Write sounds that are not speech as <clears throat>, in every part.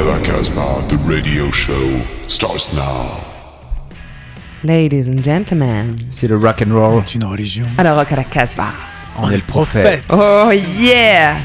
à la Casbah, the radio show starts now. Ladies and gentlemen. C'est le rock and roll. C'est une religion. Alors, rock à la Casbah. On, est le prophète. Oh yeah!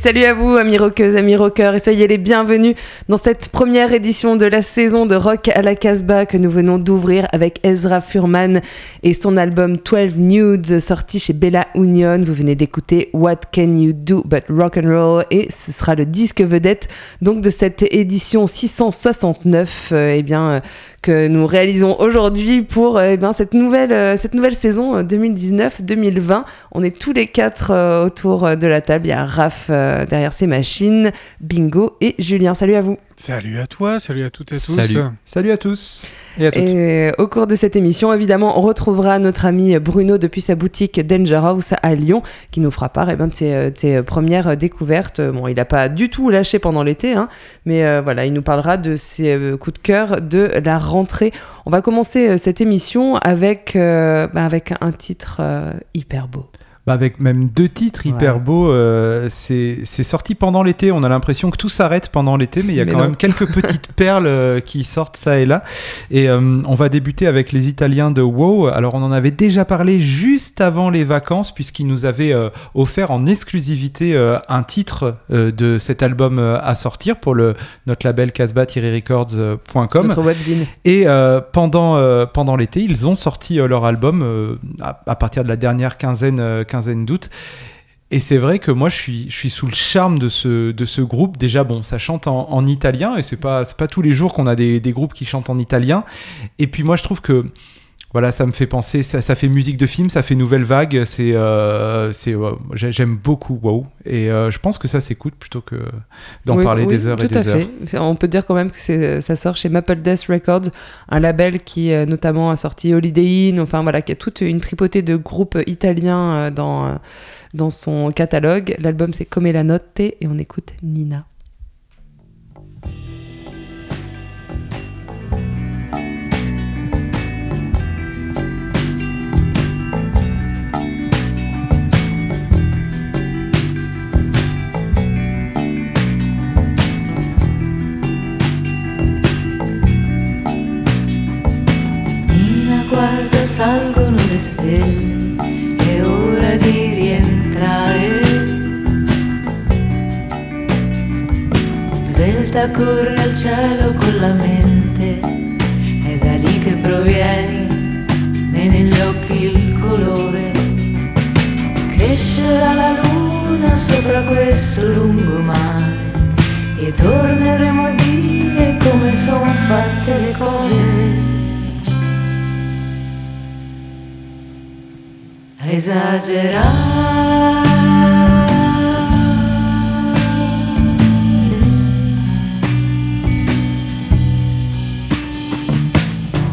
Salut à vous amis rockeuses, amis rockeurs et soyez les bienvenus dans cette première édition de la saison de Rock à la Casbah que nous venons d'ouvrir avec Ezra Furman et son album 12 Nudes sorti chez Bella Union. Vous venez d'écouter What Can You Do But Rock and Roll et ce sera le disque vedette donc de cette édition 669 euh, eh bien euh, que nous réalisons aujourd'hui pour euh, eh bien, cette, nouvelle, euh, cette nouvelle saison 2019-2020. Euh, On est tous les quatre autour de la table. Il y a Raph derrière ses machines, Bingo et Julien. Salut à vous. Salut à toi, salut à toutes et à tous. Salut. Salut à tous. Et, au cours de cette émission, évidemment, on retrouvera notre ami Bruno depuis sa boutique Danger House à Lyon, qui nous fera part eh ben, de, ses, de, ses, premières découvertes. Bon, il n'a pas du tout lâché pendant l'été, hein, mais euh, voilà, il nous parlera de ses euh, coups de cœur de la rentrée. On va commencer euh, cette émission avec, euh, bah, avec un titre euh, hyper beau. Bah avec même deux titres hyper ouais. beaux. Euh, c'est sorti pendant l'été. On a l'impression que tout s'arrête pendant l'été, mais il y a mais quand non. même quelques <laughs> petites perles euh, qui sortent ça et là. Et euh, on va débuter avec les Italiens de WoW. Alors on en avait déjà parlé juste avant les vacances, puisqu'ils nous avaient euh, offert en exclusivité euh, un titre de cet album à sortir pour le, notre label casbah-records.com. Notre webzine. Et pendant, pendant l'été, ils ont sorti leur album à, à, partir de la dernière quinzaine quinzaine d'août. Et c'est vrai que moi, je suis, je suis sous le charme de ce, de ce groupe. Déjà, bon, ça chante en, en italien, et c'est pas, pas tous les jours qu'on a des, des, groupes qui chantent en italien. Et puis moi, je trouve que voilà, ça me fait penser, ça, ça fait musique de film, ça fait nouvelle vague. C'est, euh, c'est, euh, j'aime beaucoup Wow, et euh, je pense que ça s'écoute plutôt que d'en oui, parler oui, des heures et des à heures. Fait. On peut dire quand même que c'est, ça sort chez Maple Death Records, un label qui notamment a sorti Holiday Inn, enfin voilà, qui a toute une tripotée de groupes italiens dans dans son catalogue. L'album c'est Come la notte et on écoute Nina. Guarda salgono le stelle, è ora di rientrare. svelta corre al cielo con la mente, è da lì che provieni, né negli occhi il colore. Crescerà la luna sopra questo lungomare e torneremo a dire come sono fatte le cose. Esagerare.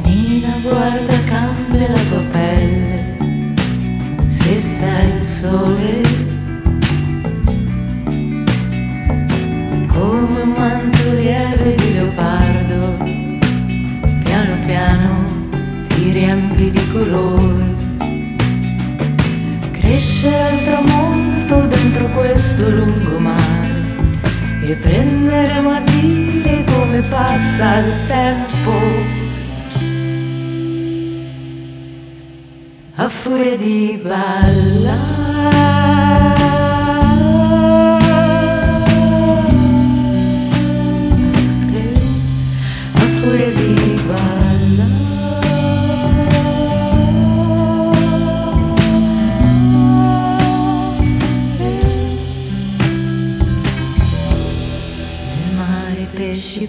Nina, guarda, cambia la tua pelle, se sai il sole. Come un manto lieve di leopardo, piano piano ti riempi di colore. Crescere al tramonto dentro questo lungomare e prenderemo a dire come passa il tempo. A furia di ballare,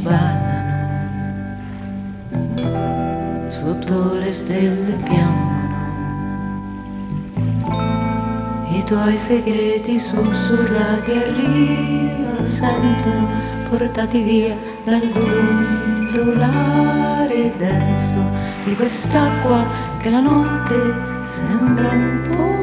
ballano, sotto le stelle piangono. I tuoi segreti sussurrati a riva sentono portati via dall'ondolare denso di quest'acqua che la notte sembra un po'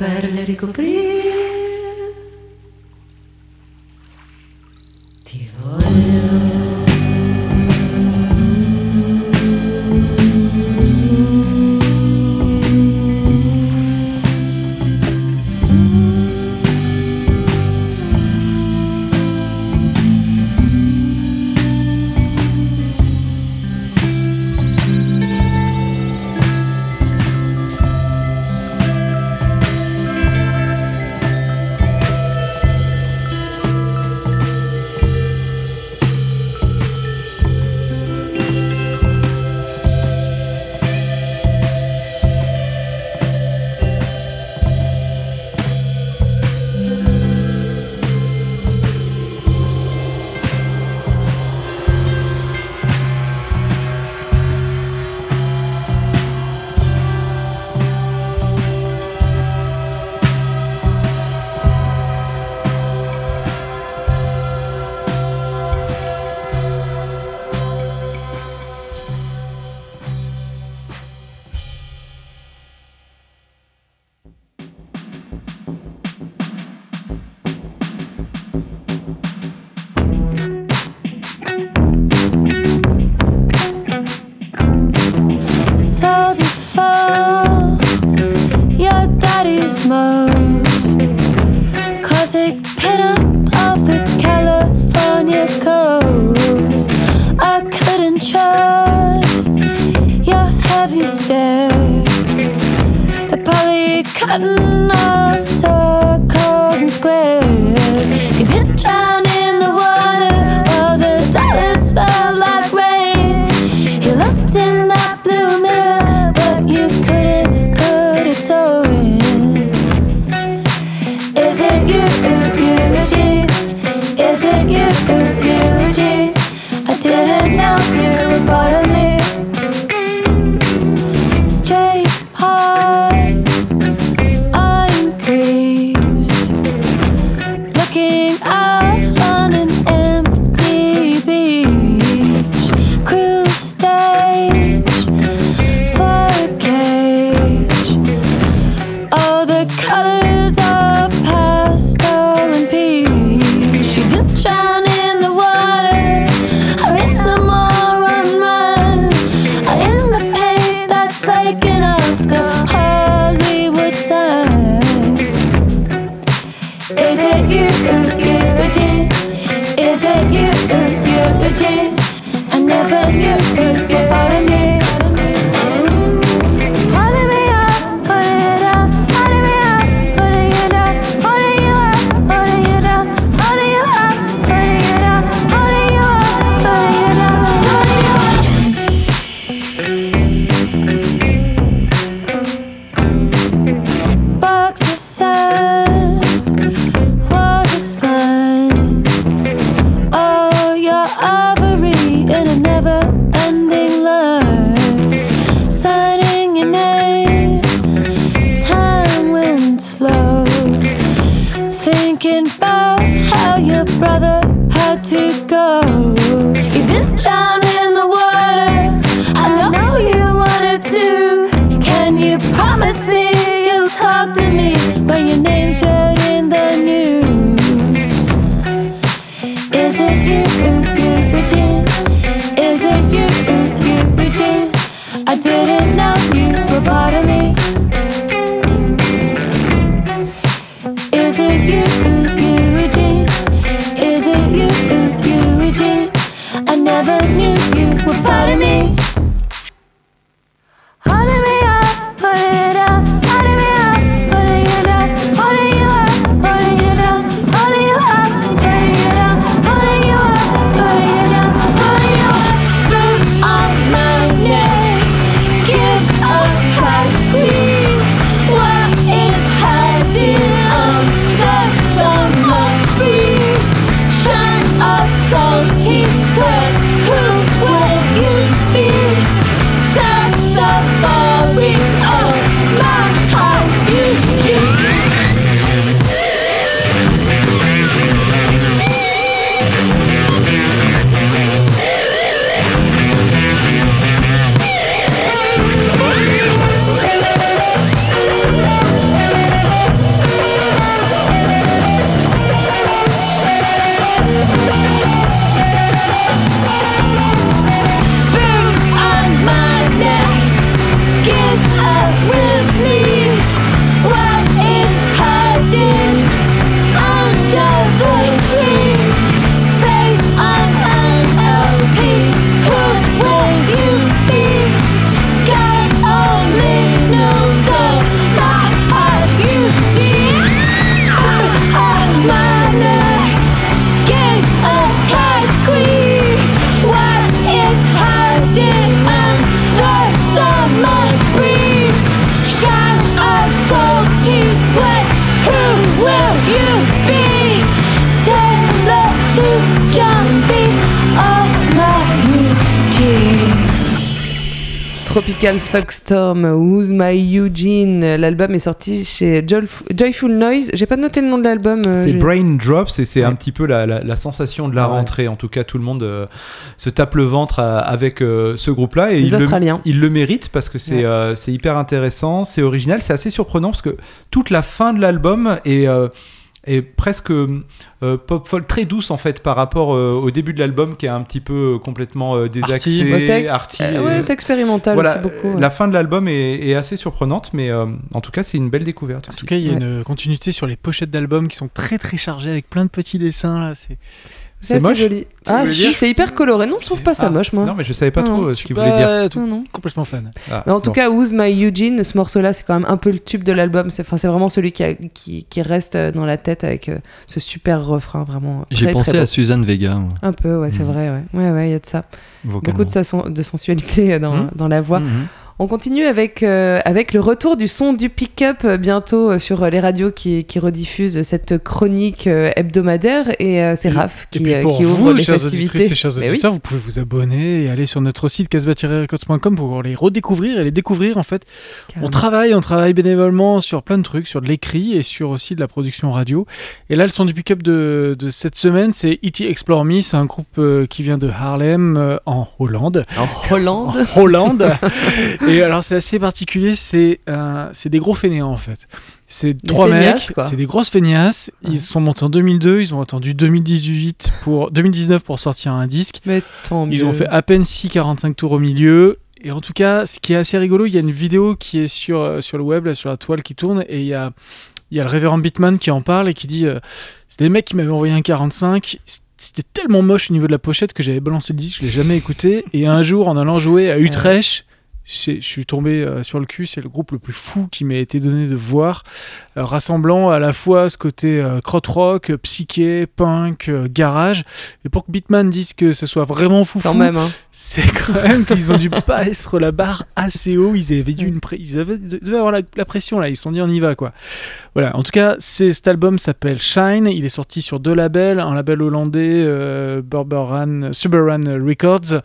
perle ricoprì cutting all Tropical Fuckstorm, Who's My Eugene? L'album est sorti chez Joyf- Joyful Noise. J'ai pas noté le nom de l'album. euh, C'est Brain Drops et c'est Ouais. un petit peu la, la- la sensation de la Ah ouais. rentrée. En tout cas, tout le monde euh, se tape le ventre à- avec euh, ce groupe-là. Et Les il le- il le mérite parce que c'est Ouais. euh, c'est hyper intéressant, c'est original, c'est assez surprenant parce que toute la fin de l'album est, est presque euh, pop folk très douce en fait par rapport euh, au début de l'album qui est un petit peu euh, complètement euh, désaxé, Ouais, c'est ex- arty, euh, et- ouais, c'est expérimental voilà, aussi beaucoup. ouais. la fin de l'album est, est assez surprenante, mais euh, en tout cas, c'est une belle découverte. En aussi. tout cas, il y a Ouais. une continuité sur les pochettes d'albums qui sont très très chargées avec plein de petits dessins. Là, c'est C'est moche joli. Ah si, c'est hyper coloré. Non, je trouve pas ça Ah, moche, moi. Non, mais je savais pas Non, trop euh, ce qu'il voulait dire. tout- Non, non. complètement fan. Ah, Mais en tout bon. cas, Who's My Eugene, ce morceau-là, c'est quand même un peu le tube de l'album. C'est enfin, c'est vraiment celui qui, a- qui, qui reste euh, dans la tête avec euh, ce super refrain, vraiment. J'ai pensé très à. Suzanne Vega, moi, Un peu, ouais, c'est Mhm. vrai, ouais. Ouais, ouais, il y a de ça. vocalement. Beaucoup de, sa de sensualité dans, Mhm. dans la voix. Mhm. On continue avec, euh, avec le retour du son du pick-up euh, bientôt euh, sur les radios qui, qui rediffusent cette chronique hebdomadaire. Et euh, c'est Raph Et qui, puis pour qui ouvre vous, les chers festivités. auditrices et chers Mais oui. auditeurs, vous pouvez vous abonner et aller sur notre site casbah-records.com pour les redécouvrir et les découvrir en fait. On travaille, on travaille bénévolement sur plein de trucs, sur de l'écrit et sur aussi de la production radio. Et là, le son du pick-up de, de cette semaine, c'est E.T. Explore Me. C'est un groupe qui vient de Harlem, en Hollande. En Hollande. En Hollande. <laughs> et alors, c'est assez particulier. C'est euh, des gros fainéants en fait. C'est trois mecs, c'est des grosses feignasses. Ouais. Ils sont montés en 2002, ils ont attendu 2018 pour 2019 pour sortir un disque. Mais tant mieux. Ils ont fait à peine 6,45 tours au milieu. Et en tout cas, ce qui est assez rigolo, il y a une vidéo qui est sur, euh, sur le web, là, sur la toile qui tourne, et il y a, il y a le révérend Bitman qui en parle et qui dit euh, C'est des mecs qui m'avaient envoyé un 45. C'était tellement moche au niveau de la pochette que j'avais balancé le disque, je l'ai jamais écouté. Et un jour, en allant jouer à Utrecht, je suis tombé euh, sur le cul. C'est le groupe le plus fou qui m'a été donné de voir, euh, rassemblant à la fois ce côté euh, krautrock, euh, psyché, punk, garage. Et pour que Beatman dise que ce soit vraiment fou, Quand fou, même, hein. c'est <laughs> quand même qu'ils ont dû pas être la barre assez haut. Ils avaient dû une pré- ils avaient, devaient avoir la, la pression là. Ils se sont dit on y va quoi. Voilà. En tout cas, cet album s'appelle Shine. Il est sorti sur deux labels, un label hollandais, euh, Suberan Records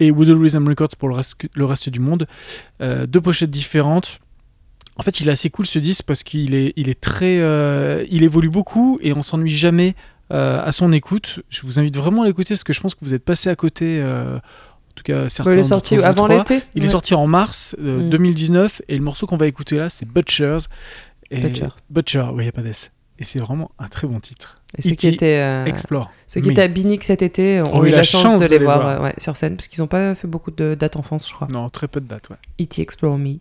et Woodle Rhythm Records pour le reste, le reste du monde. Euh, deux pochettes différentes. En fait, il est assez cool ce disque parce qu'il est, il est très, euh, il évolue beaucoup et on s'ennuie jamais euh, à son écoute. Je vous invite vraiment à l'écouter parce que je pense que vous êtes passé à côté. euh, en tout cas, certains. Bon, il est sorti avant l'été. Il est sorti en mars euh, Mm. 2019 et le morceau qu'on va écouter là, c'est Butchers. Et Butcher. Butcher, oui, il n'y a pas d'S. Et c'est vraiment un très bon titre. Et ceux qui E.T. étaient, euh, Explore. ceux qui étaient à Binic cet été ont Ont eu la chance, de les voir, ouais, sur scène parce qu'ils n'ont pas fait beaucoup de dates en France, je crois. Non, très peu de dates, ouais. E.T. Explore Me.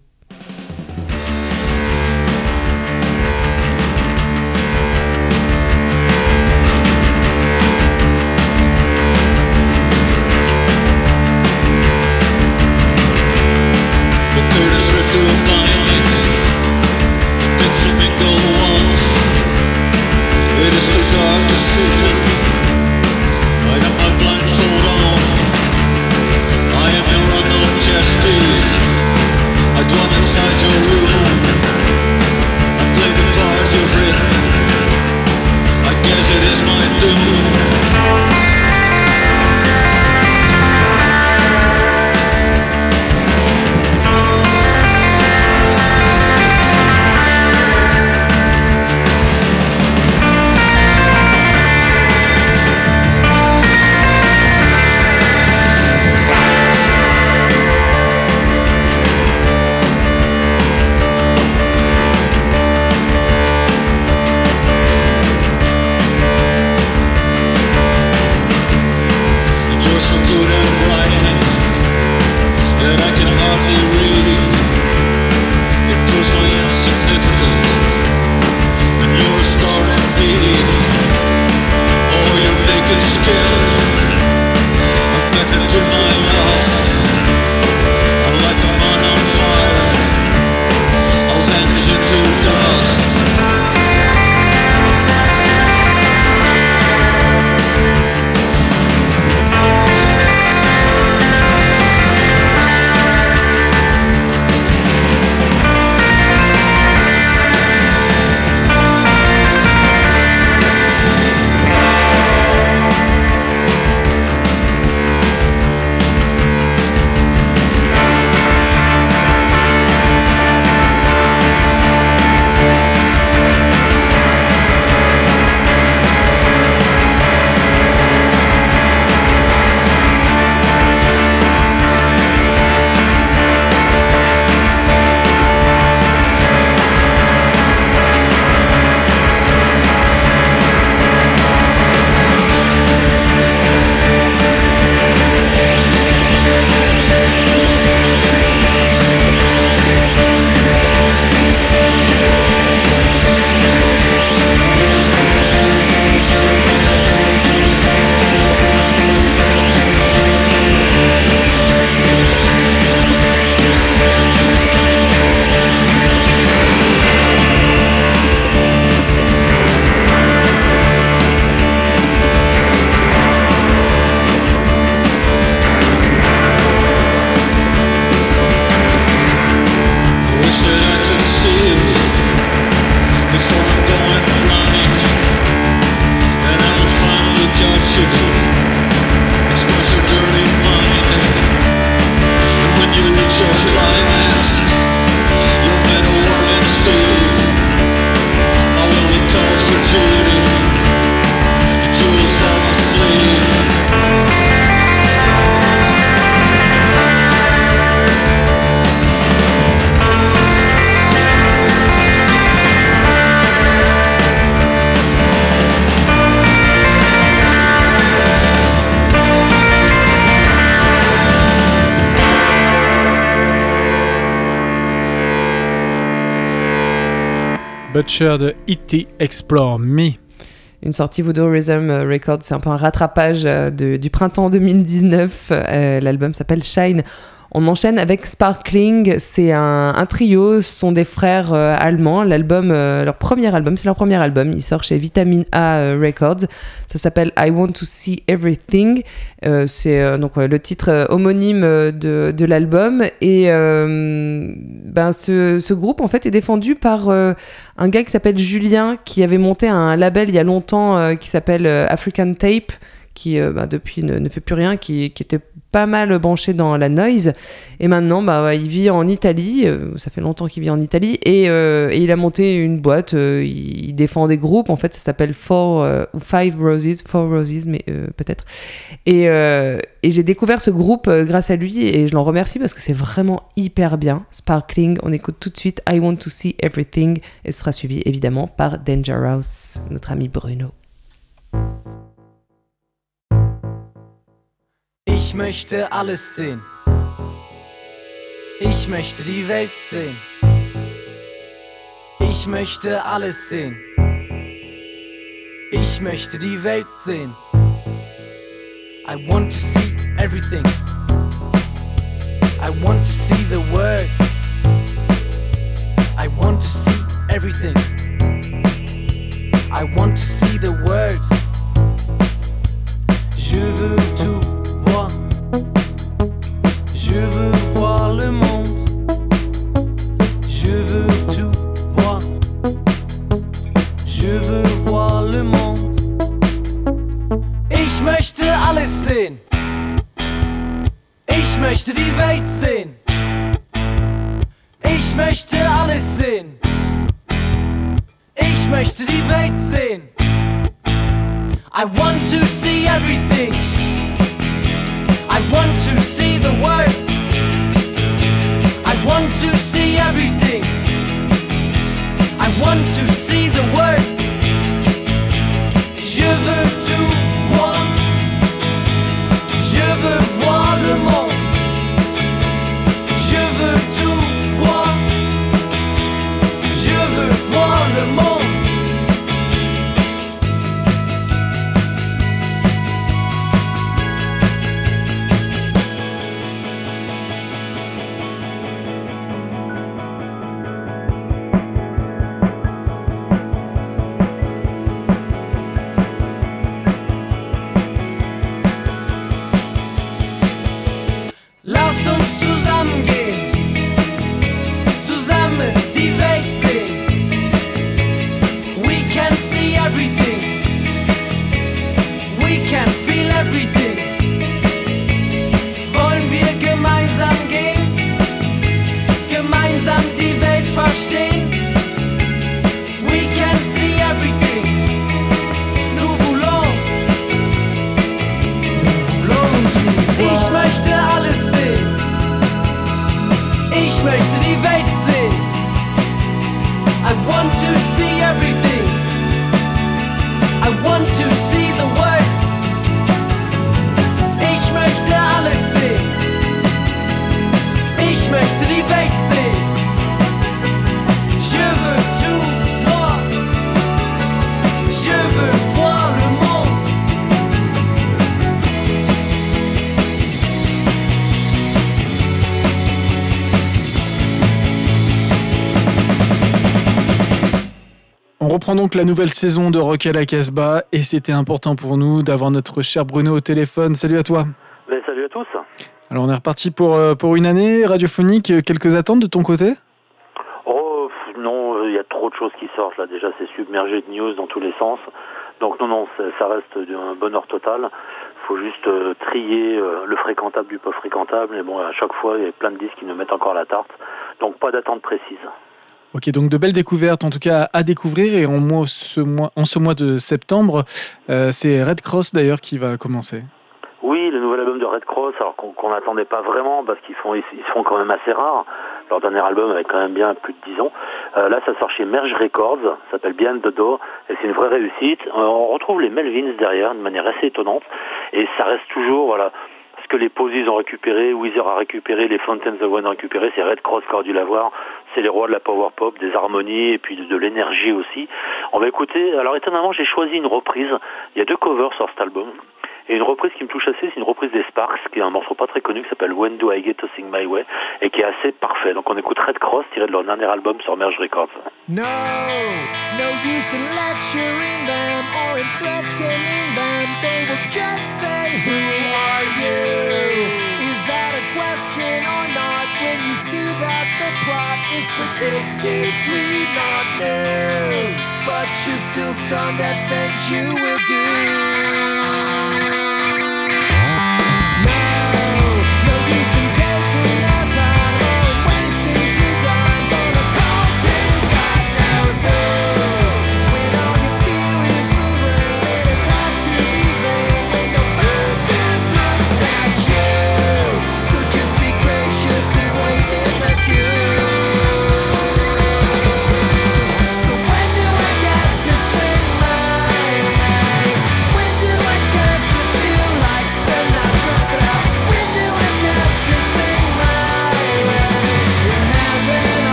Butcher de E.T. Explore Me. Une sortie Voodoo Rhythm euh, Records, c'est un peu un rattrapage euh, du printemps 2019. Euh, L'album s'appelle Shine. On enchaîne avec Sparkling, c'est un, trio, ce sont des frères euh, allemands. L'album, euh, leur premier album, c'est leur premier album, il sort chez Vitamine A euh, Records. Ça s'appelle I Want to See Everything. C'est donc le titre homonyme de, l'album. Et ben, ce, ce groupe en fait est défendu par un gars qui s'appelle Julien, qui avait monté un label il y a longtemps qui s'appelle African Tape qui euh, bah, depuis ne, fait plus rien, qui, était pas mal branché dans la noise. Et maintenant, bah, il vit en Italie. euh, ça fait longtemps qu'il vit en Italie. Et, euh, il a monté une boîte. il, défend des groupes. En fait, ça s'appelle Four euh, Five Roses. Four Roses, mais peut-être. Et, et j'ai découvert ce groupe grâce à lui. Et je l'en remercie parce que c'est vraiment hyper bien. Sparkling. On écoute tout de suite I Want to See Everything. Et ce sera suivi évidemment par Dangerous, notre ami Bruno. Möchte alles sehen. Ich möchte die Welt sehen. Ich möchte alles sehen. Ich möchte die Welt sehen. I want to see everything. I want to see the world. I want to see everything. I want to see the world. Je veux tout reprend donc la nouvelle saison de Rock à la Casbah et c'était important pour nous d'avoir notre cher Bruno au téléphone. Salut à toi. Ben, salut à tous. Alors on est reparti pour, euh, pour une année radiophonique. Quelques attentes de ton côté? Oh non, il y a trop de choses qui sortent là. Déjà, c'est submergé de news dans tous les sens. Donc non, non, ça reste d'un bonheur total. faut juste euh, trier euh, le fréquentable du pas fréquentable. Et bon, à chaque fois, il y a plein de disques qui nous mettent encore la tarte. Donc pas d'attente précise. Ok, donc de belles découvertes en tout cas à découvrir et en, ce mois, de septembre, euh, c'est Red Cross d'ailleurs qui va commencer. Oui, le nouvel album de Red Cross, alors qu'on n'attendait pas vraiment parce qu'ils font, ils, font quand même assez rares. Leur dernier album avait quand même bien plus de 10 ans. Euh, là, ça sort chez Merge Records, ça s'appelle the Door, et c'est une vraie réussite. Euh, on retrouve les Melvins derrière de manière assez étonnante, et ça reste toujours, voilà, que les Posies ont récupéré, Weezer a récupéré, les Fountains of One ont récupéré, c'est Red Cross qui aurait dû l'avoir. C'est les rois de la power pop, des harmonies et puis de l'énergie aussi. On va écouter, alors étonnamment, j'ai choisi une reprise. Il y a deux covers sur cet album. Et une reprise qui me touche assez, c'est une reprise des Sparks, qui est un morceau pas très connu qui s'appelle When Do I Get to Sing My Way et qui est assez parfait. Donc on écoute Red Cross tiré de leur dernier album sur Merge Records. Is that a question or not? When you see that the is but still you will do.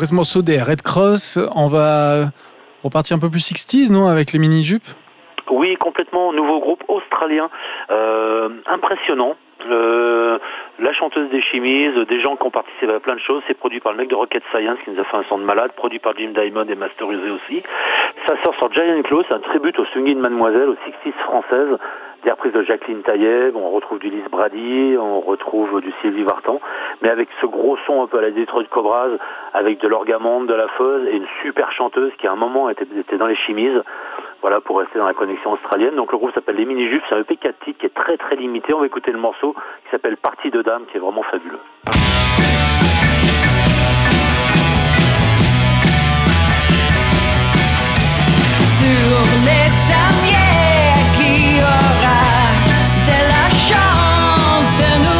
Après ce morceau des Red Cross, on va repartir un peu plus 60s, non Avec les mini-jupes? Oui, complètement. Nouveau groupe australien, euh, impressionnant. Euh, la chanteuse des chimises, des gens qui ont participé à plein de choses. C'est produit par le mec de Rocket Science qui nous a fait un son de malade, produit par Jim Diamond et masterisé aussi. Ça sort sur Giant Claw, c'est un tribut au swinging Mademoiselle, aux 60s françaises. Des reprises de Jacqueline Taillet, on retrouve du Lise Brady, on retrouve du Sylvie Vartan, mais avec ce gros son un peu à la Detroit Cobras, avec de l'orgamonde, de la fuzz et une super chanteuse qui à un moment était, était dans les chimises. Voilà, pour rester dans la connexion australienne. Donc le groupe s'appelle Les Mini Jupes, c'est un EP 4 titres qui est très très limité. On va écouter le morceau qui s'appelle Partie de Dame, qui est vraiment fabuleux. Sur les damiers qui aura de la chance.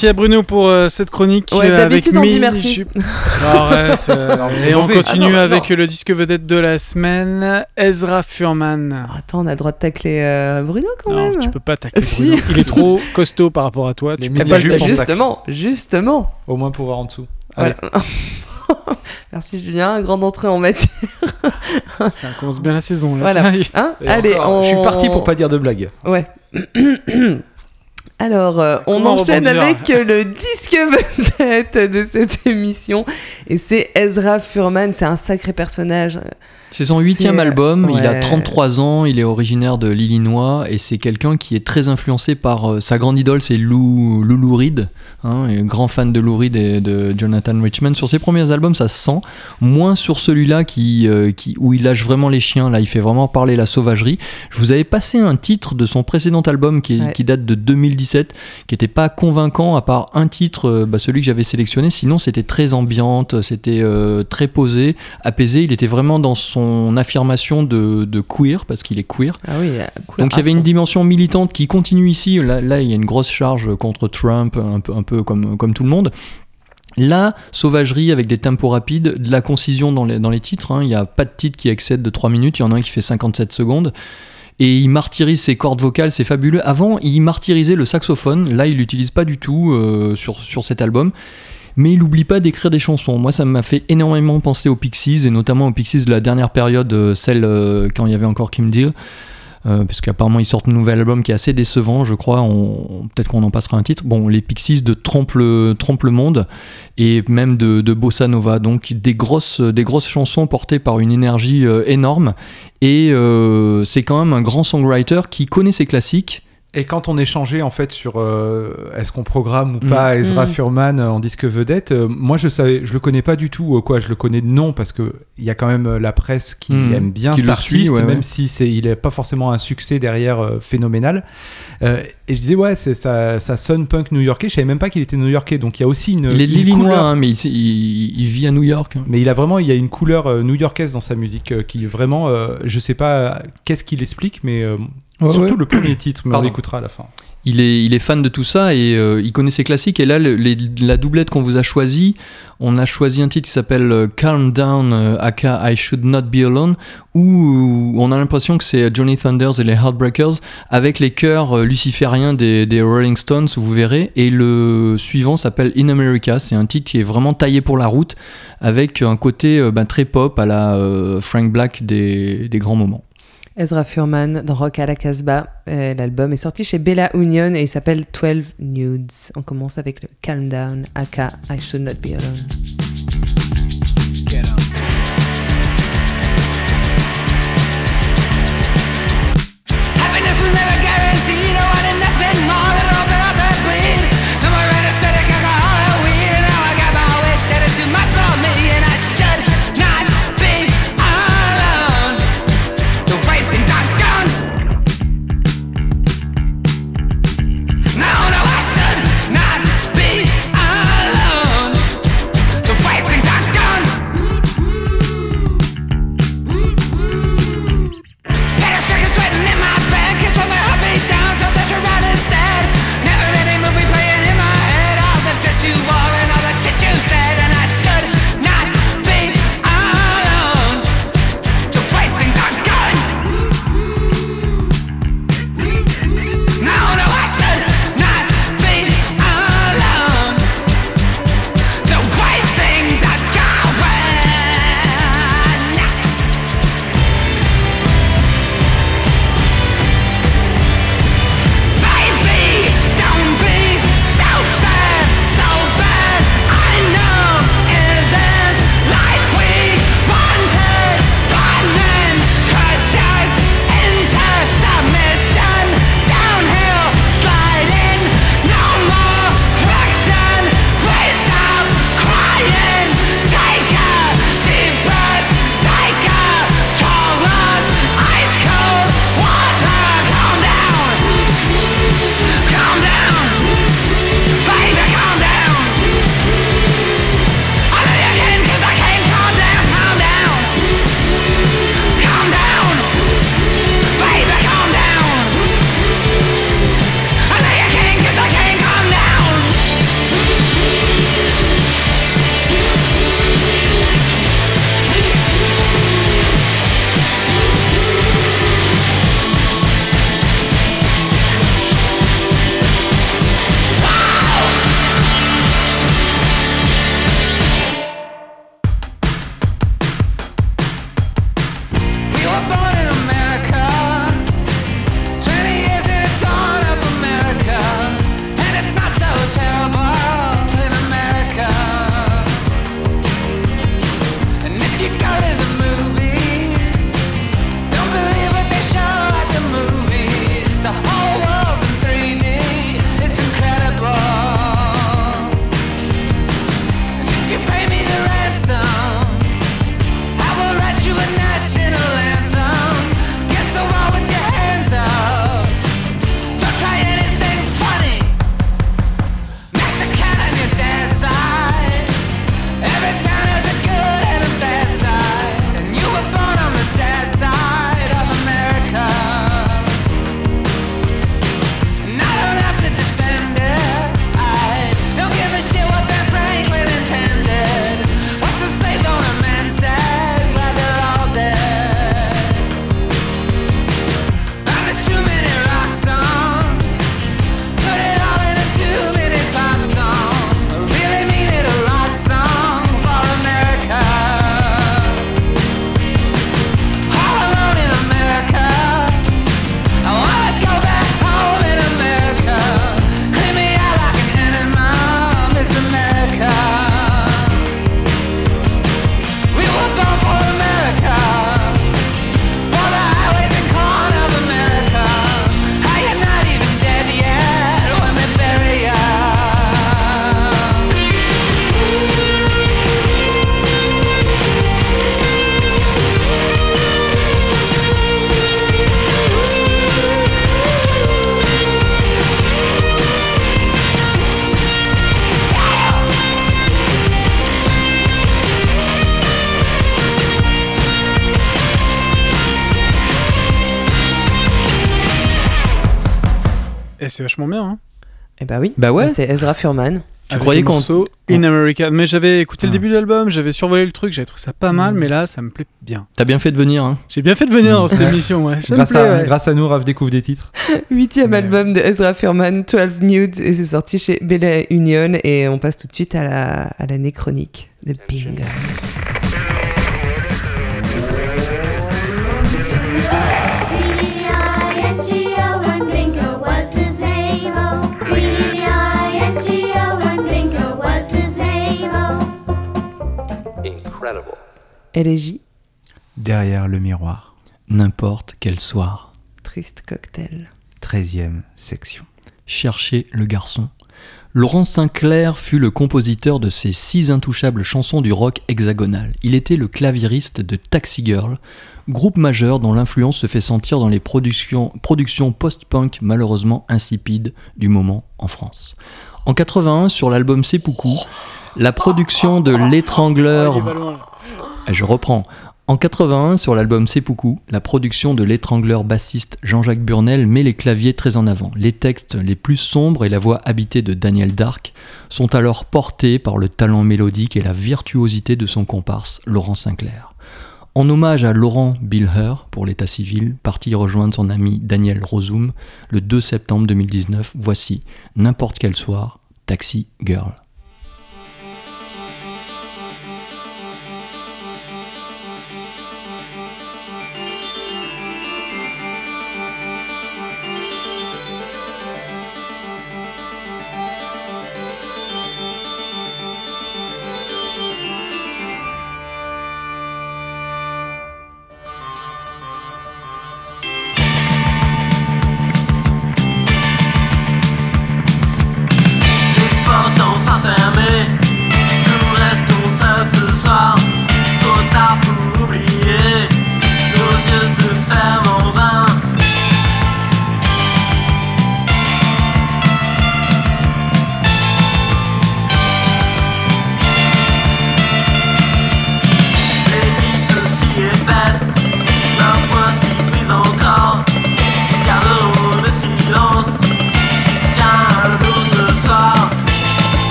Merci à Bruno pour euh, cette chronique. Ouais, d'habitude, avec on dit merci. <laughs> Arrête. euh, Non, et on continue Ah non, avec non. le disque vedette de la semaine, Ezra Furman. Ah, Attends, on a le droit de tacler euh, Bruno quand Non, même. tu peux pas tacler Si. Bruno. Il est <laughs> trop costaud par rapport à toi. Les Tu peux pas justement, justement. Au moins pouvoir en dessous. Allez. Voilà. <laughs> Merci Julien, grande entrée en matière. Ça commence bien la saison. Là. Voilà. Hein Allez, encore, on... Je suis parti pour pas dire de blague. Ouais. <clears throat> Alors, euh, on enchaîne avec euh, le disque <laughs> vedette de cette émission. Et c'est Ezra Furman, c'est un sacré personnage. C'est son huitième album, il a ouais. 33 ans, il est originaire de l'Illinois et c'est quelqu'un qui est très influencé par euh, sa grande idole, c'est Lou, Lou Reed, hein, et grand fan de Lou Reed et de Jonathan Richman. Sur ses premiers albums, ça se sent, moins sur celui-là qui, euh, qui, où il lâche vraiment les chiens, là il fait vraiment parler la sauvagerie. Je vous avais passé un titre de son précédent album qui, est- Ouais. qui date de 2017, qui n'était pas convaincant à part un titre, euh, bah, celui que j'avais sélectionné, sinon c'était très ambiante, c'était très posé, apaisé, il était vraiment dans son affirmation de, de queer, parce qu'il est queer. Ah oui, euh, Donc il y avait une dimension militante qui continue ici, là, là il y a une grosse charge contre Trump, un peu, un peu comme, comme tout le monde. La sauvagerie avec des tempos rapides, de la concision dans les, dans les titres, hein. il n'y a pas de titre qui excède de 3 minutes, il y en a un qui fait 57 secondes. Et il martyrise ses cordes vocales, c'est fabuleux. Avant, il martyrisait le saxophone, là il l'utilise pas du tout euh, sur, sur cet album. Mais il n'oublie pas d'écrire des chansons. Moi, ça m'a fait énormément penser aux Pixies, et notamment aux Pixies de la dernière période, euh, celle euh, quand il y avait encore Kim Deal. Euh, parce qu'apparemment ils sortent un nouvel album qui est assez décevant, je crois. Peut-être qu'on en passera un titre. Bon, les Pixies de Trompe le, Trompe le Monde et même de, Bossa Nova. Donc des grosses, des grosses chansons portées par une énergie euh, énorme. Et c'est quand même un grand songwriter qui connaît ses classiques. Et quand on échangeait en fait sur euh, est-ce qu'on programme ou Mm. pas Ezra Mm. Furman euh, en disque vedette, euh, moi je savais, je le connais pas du tout. euh, quoi, je le connais de nom parce que il y a quand même la presse qui Mm. aime bien cet artiste, ouais, même ouais. si c'est, il est pas forcément un succès derrière phénoménal. Et je disais ouais, c'est ça, ça sonne punk new-yorkais. Je savais même pas qu'il était new-yorkais. Donc il y a aussi une. il est l'Illinois, hein, mais il, il- il vit à New York. hein. Mais il a vraiment, il y a une couleur new-yorkaise dans sa musique qui vraiment, je sais pas qu'est-ce qu'il explique, mais Ouais, surtout ouais. le premier <clears throat> titre, mais on l'écoutera à la fin. Il est, il est fan de tout ça et euh, il connaît ses classiques. Et là, le- les- la doublette qu'on vous a choisie, on a choisi un titre qui s'appelle euh, Calm Down, euh, aka I Should Not Be Alone, où on a l'impression que c'est Johnny Thunders et les Heartbreakers avec les chœurs euh, lucifériens des, des Rolling Stones, vous verrez. Et le suivant s'appelle In America. C'est un titre qui est vraiment taillé pour la route avec un côté ben, très pop à la Frank Black des, des grands moments. Ezra Furman dans Rock à la Casbah. Euh, L'album est sorti chez Bella Union et il s'appelle 12 Nudes. On commence avec le Calm Down, aka I Should Not Be Alone. C'est vachement bien. Hein. Eh bah oui. Bah ouais. C'est Ezra Furman. Tu Avec croyais qu'on- In America. Mais j'avais écouté le Ah. début de l'album, j'avais survolé le truc, j'avais trouvé ça pas mal, mais là, ça me plaît bien. T'as bien fait de venir, hein. J'ai bien fait de venir dans cette <laughs> émission, ouais. Grâce, plaît, à, ouais. grâce à nous, Raph découvre des titres. <laughs> Huitième album de Ezra Furman, 12 Nudes, et c'est sorti chez Bella Union. Et on passe tout de suite à la, à l'année chronique de. B-I-N-G-O Incredible. Élégie, Derrière le miroir. N'importe quel soir. triste cocktail. 13e section. Chercher le garçon. Laurent Sinclair fut le compositeur de ces six intouchables chansons du rock hexagonal. Il était le claviériste de Taxi Girl, groupe majeur dont l'influence se fait sentir dans les productions, productions post-punk malheureusement insipides du moment en France. En 81, sur l'album Seppuku, la production de l'étrangleur là. je reprends. En 81, sur l'album Seppuku, la production de l'étrangleur bassiste Jean-Jacques Burnel met les claviers très en avant. Les textes les plus sombres et la voix habitée de Daniel Dark sont alors portés par le talent mélodique et la virtuosité de son comparse Laurent Sinclair. En hommage à Laurent Bilher pour l'état civil, parti rejoindre son ami Daniel Rosum le 2 septembre 2019, voici N'importe quel soir, Taxi Girl.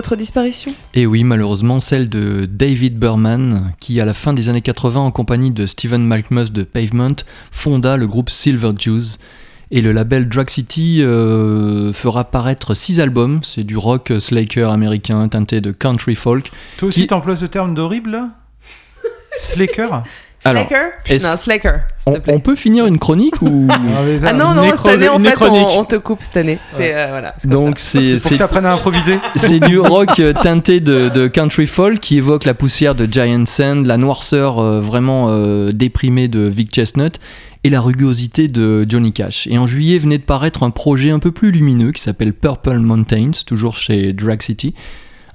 Une autre disparition Et oui, malheureusement, celle de David Berman, qui à la fin des années 80, en compagnie de Stephen Malkmus de Pavement, fonda le groupe Silver Jews. Et le label Drag City euh, fera paraître six albums. C'est du rock slacker américain teinté de country folk. Toi aussi, Qui- t'emploies ce terme d'horrible là? <laughs> Slacker? Alors, Non, Slacker, s'il on, te plaît. on peut finir une chronique ou <laughs> Ah non, non, cette année, en fait, on, on te coupe cette année. C'est, euh, voilà. c'est comme Donc c'est pour que à improviser. <laughs> C'est du rock euh, teinté de, de country folk qui évoque la poussière de Giant Sand, la noirceur euh, vraiment euh, déprimée de Vic Chestnut et la rugosité de Johnny Cash. Et en juillet venait de paraître un projet un peu plus lumineux qui s'appelle Purple Mountains, toujours chez Drag City.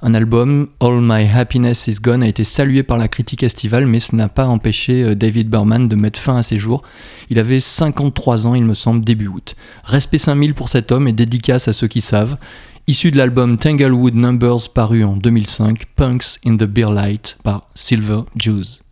Un album, All My Happiness Is Gone, a été salué par la critique estivale, mais ce n'a pas empêché euh, David Berman de mettre fin à ses jours. Il avait 53 ans, il me semble, début août. Respect 5000 pour cet homme et dédicace à ceux qui savent. Issu de l'album Tanglewood Numbers paru en 2005, Punks in the Beer Light par Silver Jews.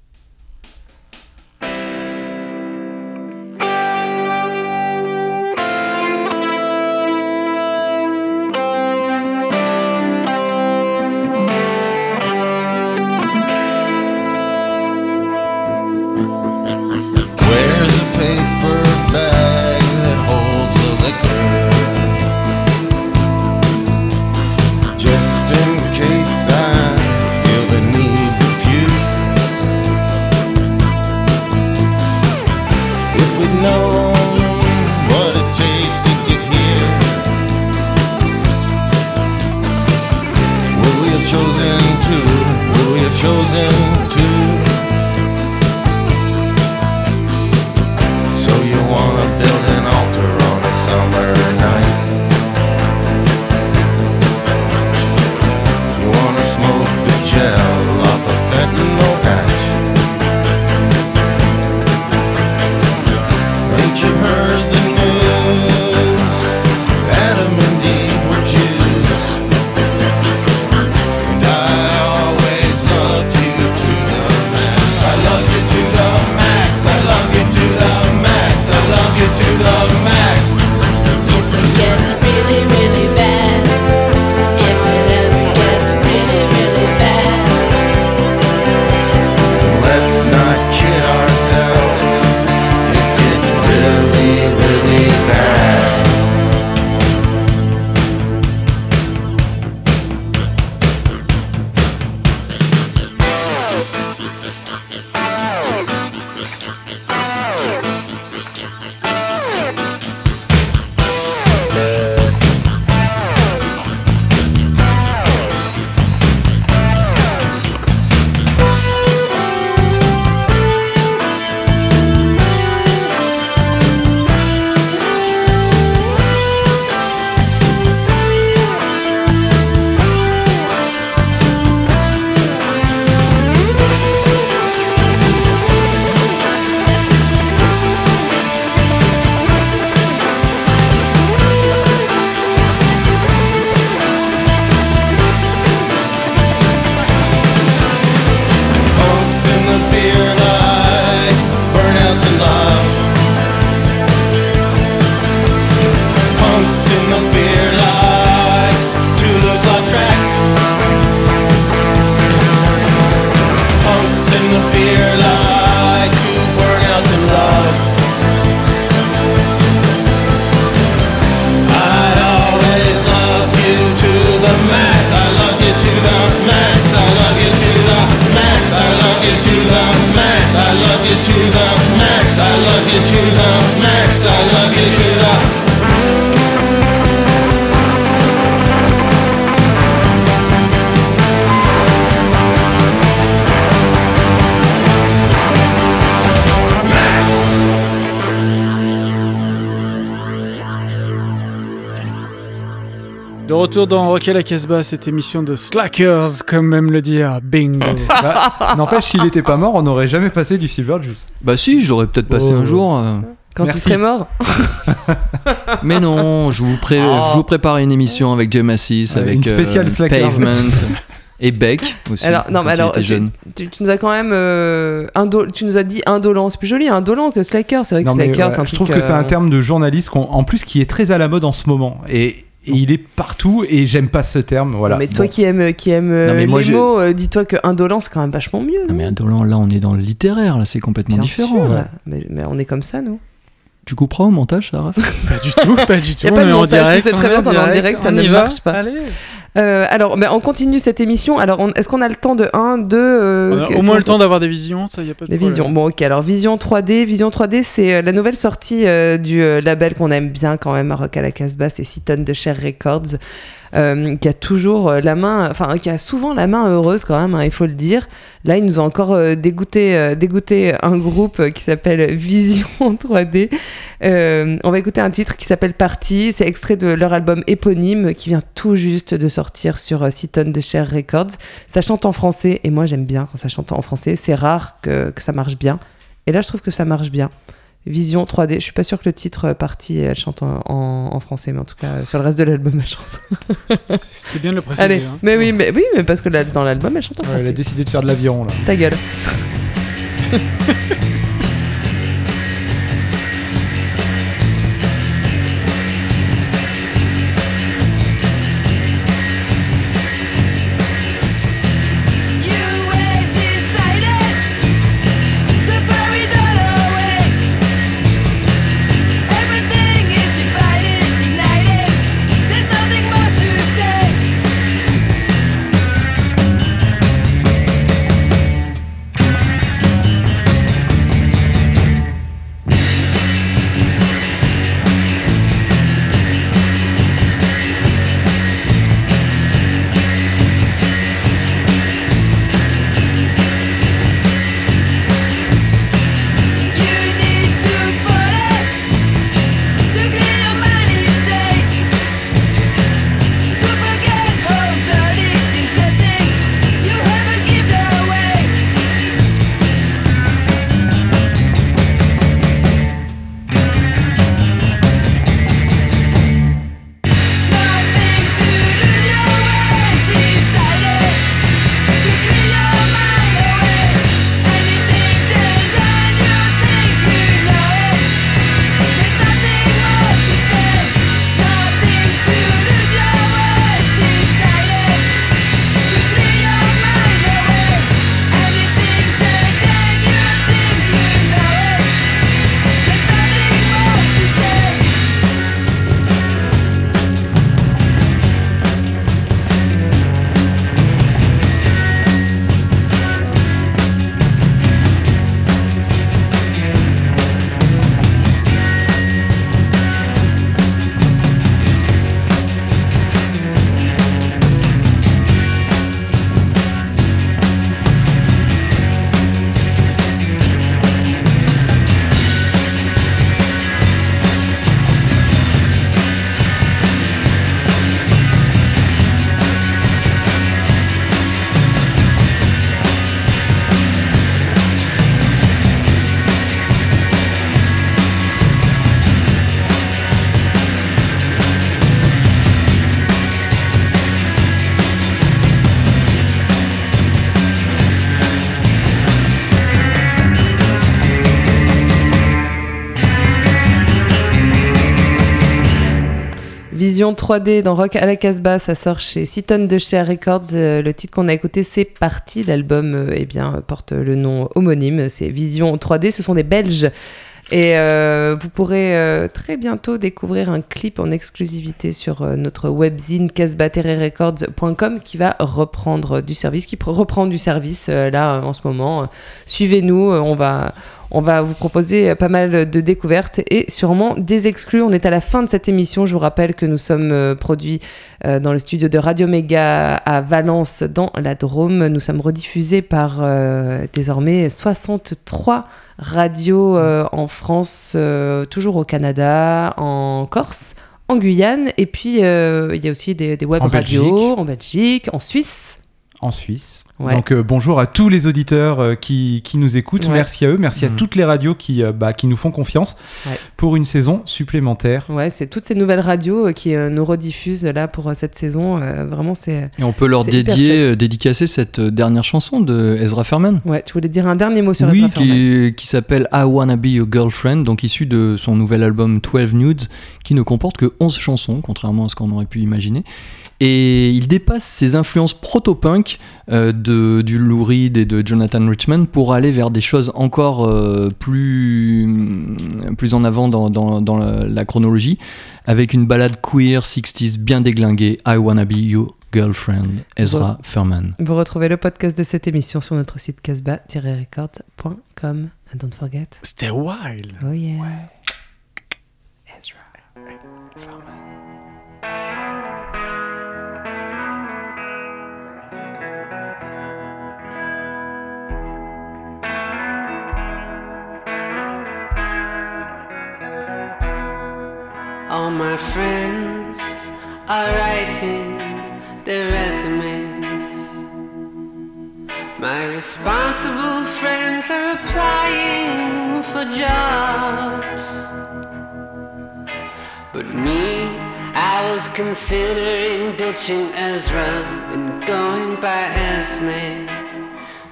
Retour dans Rock à la Casbah, cette émission de Slackers, comme même le dire Bingo. <laughs> Bah, N'empêche, s'il était pas mort, on n'aurait jamais passé du Silver Juice. Bah si, j'aurais peut-être passé Oh. un jour. euh, Quand Merci. tu serais mort. <laughs> Mais non, je vous, pré- Oh. je vous prépare une émission avec Jay Massis, Ouais, avec une spéciale euh, Slackers. Pavement <laughs> et Beck aussi. Alors, non, mais il alors, tu, jeune. tu- tu nous as quand même. euh, indo- tu nous as dit indolent. C'est plus joli, indolent que slacker. C'est vrai que Non, slacker, ouais, c'est un je truc. trouve que c'est un terme de journaliste en plus qui est très à la mode en ce moment. Et, et il est partout et j'aime pas ce terme. Voilà. Non, mais toi Bon. qui aimes, qui aime Non, mais moi, les je- mots, euh, dis-toi que indolent, c'est quand même vachement mieux. Non, non mais indolent, là, on est dans le littéraire, là, c'est complètement Bien différent. sûr. là. Mais, mais on est comme ça, nous. Tu couperas au montage, Sarah? <laughs> Pas du tout, pas du <laughs> tout. Y a on pas de est en montage, sais très on bien en qu'on est en direct, ça on ne marche pas. Allez. Euh, alors, ben, on continue cette émission. Alors, on- est-ce qu'on a le temps de 1, 2 On a au moins le temps d'avoir des visions, ça y a pas de Des problème. visions. Bon, ok. Alors, Vision 3D. Vision 3D, c'est euh, la nouvelle sortie euh, du euh, label qu'on aime bien quand même à Rock à la Casbah. C'est 6 tonnes de Cher Records. Euh, qui a toujours euh, la main, enfin, qui a souvent la main heureuse quand même, hein, il faut le dire. Là, ils nous ont encore euh, dégoûté, dégoûté un groupe qui s'appelle Vision <laughs> 3D. Euh, on va écouter un titre qui s'appelle Party. C'est extrait de leur album éponyme qui vient tout juste de sortir sur euh, 6 tonnes de Cher Records. Ça chante en français et moi j'aime bien quand ça chante en français. C'est rare que ça marche bien. Et là, je trouve que ça marche bien. Vision 3D. Je suis pas sûre que le titre euh, Party elle chante en, en- en français, mais en tout cas euh, sur le reste de l'album elle chante. <laughs> C'était bien de le <laughs> préciser. Allez, hein. mais oui, mais oui, mais parce que dans l'album elle chante en Ouais, elle a français. décidé de faire de l'avion là. Ta gueule. <laughs> Vision 3D dans Rock à la Casbah, ça sort chez 6 tonnes de Share Records. Euh, le titre qu'on a écouté, c'est Parti. L'album euh, eh bien, porte le nom homonyme, c'est Vision 3D. Ce sont des Belges. Et euh, vous pourrez très bientôt découvrir un clip en exclusivité sur notre webzine casbah-records.com qui va reprendre du service, qui pr- reprend du service là en ce moment. Suivez-nous, on va, on va vous proposer euh, pas mal de découvertes et sûrement des exclus. On est à la fin de cette émission. Je vous rappelle que nous sommes euh, produits euh, dans le studio de Radio Méga à Valence, dans la Drôme. Nous sommes rediffusés par euh, désormais 63 radios euh, en France, euh, toujours au Canada, en Corse, en Guyane, et puis il y a aussi des, des web En radios Belgique. en Belgique, en Suisse. en Suisse. Ouais. Donc euh, bonjour à tous les auditeurs euh, qui, qui nous écoutent. Ouais. Merci à eux. Merci à Mhm. toutes les radios qui, euh, bah, qui nous font confiance Ouais. pour une saison supplémentaire. Ouais, c'est toutes ces nouvelles radios euh, qui euh, nous rediffusent là pour euh, cette saison. Euh, vraiment, c'est. Et on peut leur dédier, euh, dédicacer cette euh, dernière chanson de Ezra Furman. Ouais, tu voulais dire un dernier mot sur oui, Ezra Furman. qui, qui s'appelle I Wanna Be Your Girlfriend, donc issu de son nouvel album 12 Nudes, qui ne comporte que 11 chansons, contrairement à ce qu'on aurait pu imaginer. Et il dépasse ses influences proto-punk euh, de, du Lou Reed et de Jonathan Richman pour aller vers des choses encore euh, plus, plus en avant dans, dans- dans la, la chronologie, avec une balade queer 60s bien déglinguée, I Wanna Be Your girlfriend, Ezra Furman. Vous retrouvez le podcast de cette émission sur notre site casbah-records.com. And don't forget. C'était wild. Oh yeah. All my friends are writing their resumes. My responsible friends are applying for jobs. But me, I was considering ditching Ezra and going by Esme.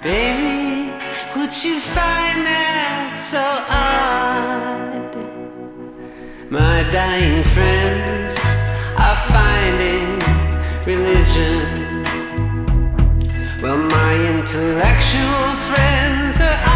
Baby, would you find that so odd? My dying friends are finding religion. Well, my intellectual friends are